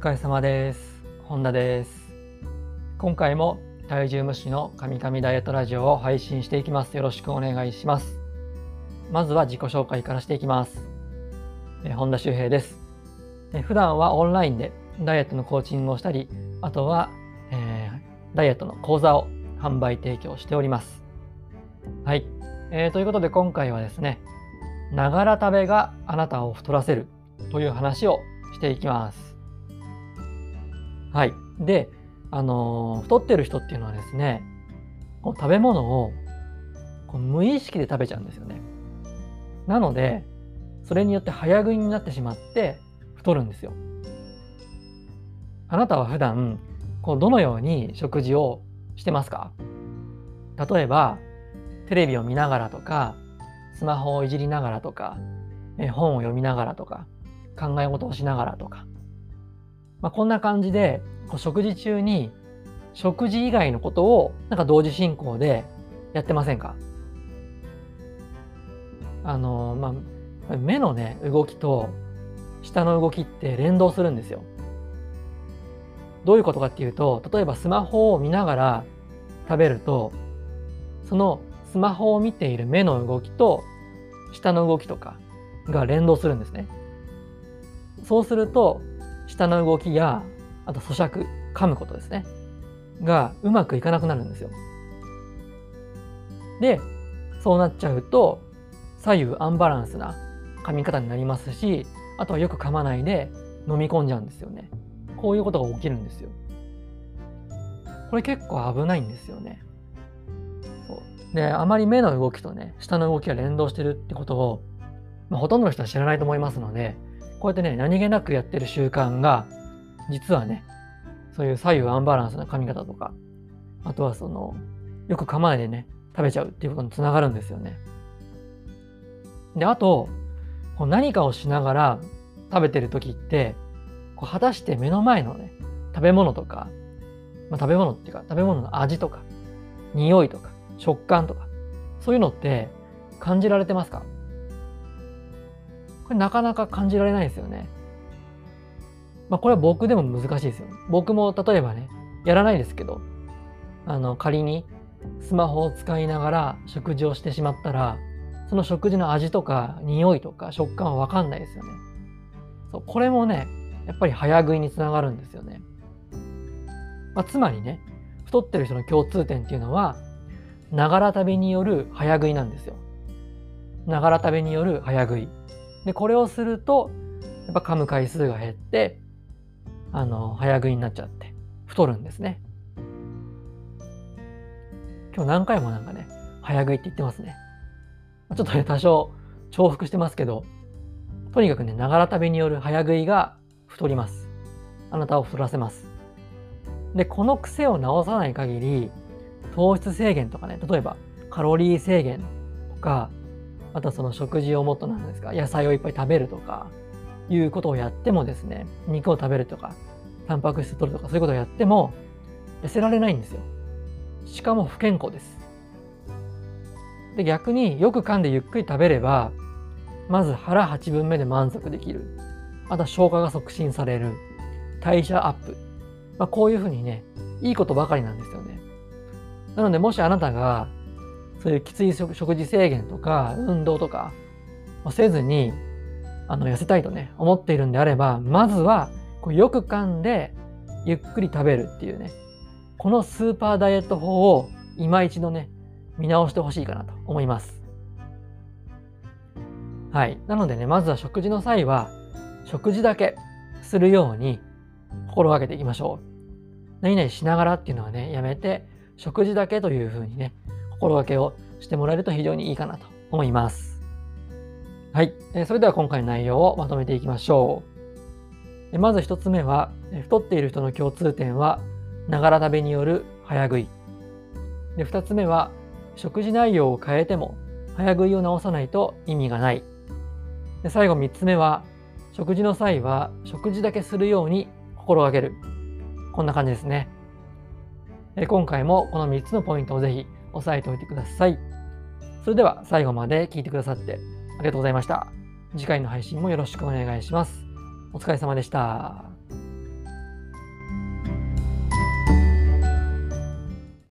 疲れ様です。本田です。今回も体重無視の神々ダイエットラジオを配信していきます。よろしくお願いします。まずは自己紹介からしていきます。え本田修平です。え普段はオンラインでダイエットのコーチングをしたり、あとは、えーダイエットの講座を販売提供しております。はい。えーということで今回はですね、ながら食べがあなたを太らせるという話をしていきます。はい。で、あの太ってる人っていうのはですね、こう食べ物をこう無意識で食べちゃうんですよね。なので、それによって早食いになってしまって太るんですよ。あなたは普段、こうどのように食事をしてますか？例えば、テレビを見ながらとか、スマホをいじりながらとか、本を読みながらとか、考え事をしながらとか、まあ、こんな感じでこう食事中に食事以外のことをなんか同時進行でやってませんか？あのまあ目のね動きと舌の動きって連動するんですよ。どういうことかっていうと例えばスマホを見ながら食べるとそのスマホを見ている目の動きと舌の動きとかが連動するんですね。そうすると舌の動きやあと咀嚼噛むことですねがうまくいかなくなるんですよ。でそうなっちゃうと左右アンバランスな噛み方になりますしあとはよく噛まないで飲み込んじゃうんですよね。こういうことが起きるんですよ。これ結構危ないんですよね。そうであまり目の動きとね舌の動きが連動してるってことを、まあ、ほとんどの人は知らないと思いますのでこうやってね、何気なくやってる習慣が、実はね、そういう左右アンバランスな髪型とか、あとはその、よく噛まないでね、食べちゃうっていうことにつながるんですよね。で、あと、こう何かをしながら食べてる時って、こう果たして目の前のね、食べ物とか、まあ、食べ物っていうか、食べ物の味とか、匂いとか、食感とか、そういうのって感じられてますか？これなかなか感じられないですよね。まあこれは僕でも難しいですよ。僕も例えばね、やらないですけど、あの仮にスマホを使いながら食事をしてしまったら、その食事の味とか匂いとか食感はわかんないですよね。そうこれもね、やっぱり早食いにつながるんですよね。まあ、つまりね、太ってる人の共通点っていうのは、ながら食べによる早食いなんですよ。ながら食べによる早食い。で、これをすると、やっぱ噛む回数が減って、あの、早食いになっちゃって、太るんですね。今日何回もなんかね、早食いって言ってますね。ちょっとね、多少重複してますけど、とにかくね、ながら食べによる早食いが太ります。あなたを太らせます。で、この癖を直さない限り、糖質制限とかね、例えばカロリー制限とか、あとはその食事をもっとなんですか野菜をいっぱい食べるとかいうことをやってもですね肉を食べるとかタンパク質取るとかそういうことをやっても痩せられないんですよ。しかも不健康です。で逆によく噛んでゆっくり食べればまず腹8分目で満足できる。あとは消化が促進される。代謝アップ、まあ、こういうふうにねいいことばかりなんですよね。なのでもしあなたがそういうきつい食事制限とか運動とかせずにあの痩せたいとね思っているんであればまずはこうよく噛んでゆっくり食べるっていうねこのスーパーダイエット法を今一度ね見直してほしいかなと思います。はい。なのでねまずは食事の際は食事だけするように心がけていきましょう。何々しながらっていうのはねやめて食事だけというふうにね心がけをしてもらえると非常にいいかなと思います。はい。えそれでは今回の内容をまとめていきましょう。まず一つ目は、太っている人の共通点は、ながら食べによる早食い。で二つ目は、食事内容を変えても、早食いを直さないと意味がない。で最後三つ目は、食事の際は食事だけするように心がける。こんな感じですね。今回もこの3つのポイントをぜひ押さえておいてください。それでは最後まで聞いてくださってありがとうございました。次回の配信もよろしくお願いします。お疲れ様でした。